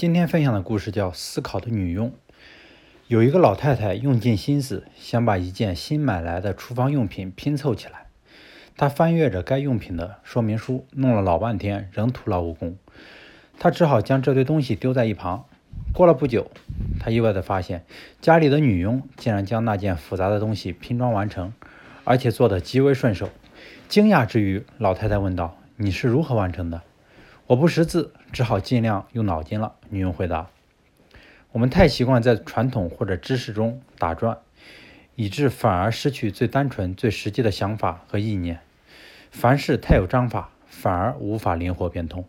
今天分享的故事叫《思考的女佣》。有一个老太太用尽心思想把一件新买来的厨房用品拼凑起来，她翻阅着该用品的说明书，弄了老半天，仍徒劳无功。她只好将这堆东西丢在一旁。过了不久，她意外地发现，家里的女佣竟然将那件复杂的东西拼装完成，而且做得极为顺手。惊讶之余，老太太问道：“你是如何完成的？”我不识字，只好尽量用脑筋了。女佣回答：“我们太习惯在传统或者知识中打转，以致反而失去最单纯、最实际的想法和意念。凡事太有章法，反而无法灵活变通。”